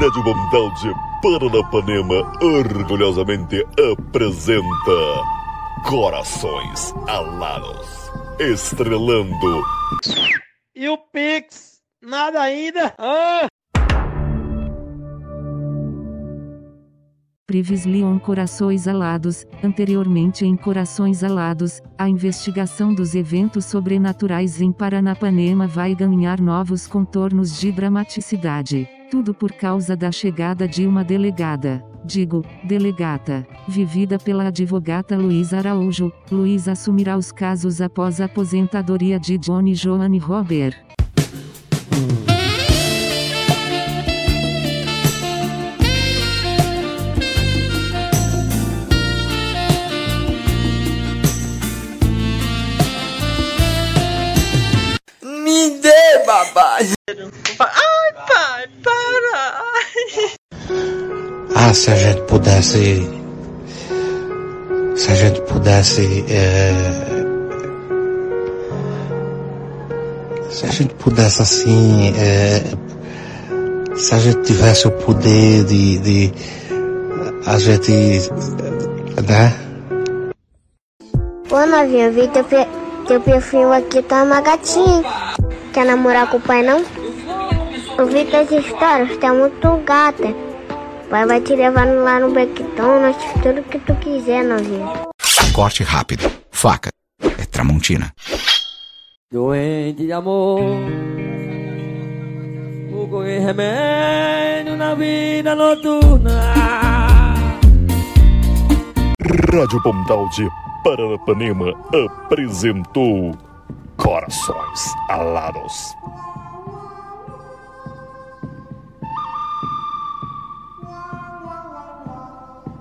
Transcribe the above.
Rádio Mundial de Paranapanema orgulhosamente apresenta Corações Alados, estrelando. E o Pix? Nada ainda? Ah! Previously on Corações Alados, anteriormente em Corações Alados, a investigação dos eventos sobrenaturais em Paranapanema vai ganhar novos contornos de dramaticidade. Tudo por causa da chegada de uma delegada, digo, delegata, vivida pela advogata Luísa Araújo. Luísa assumirá os casos após a aposentadoria de Johnny Joanne Robert. Me dê, babá. Ah, se a gente pudesse. Se a gente pudesse. é, se a gente pudesse assim. é, se a gente tivesse o poder de. de a gente. né? Pô, novinha, eu vi teu, teu perfil aqui, tá uma gatinha. Quer namorar com o pai, não? Eu vi tuas histórias, é muito gata. Pai vai te levar lá no McDonald's, tudo que tu quiser, novinha. Corte rápido. Faca. É Tramontina. Doente de amor. Vou remédio na vida noturna. Rádio Mundial de Paranapanema apresentou Corações Alados,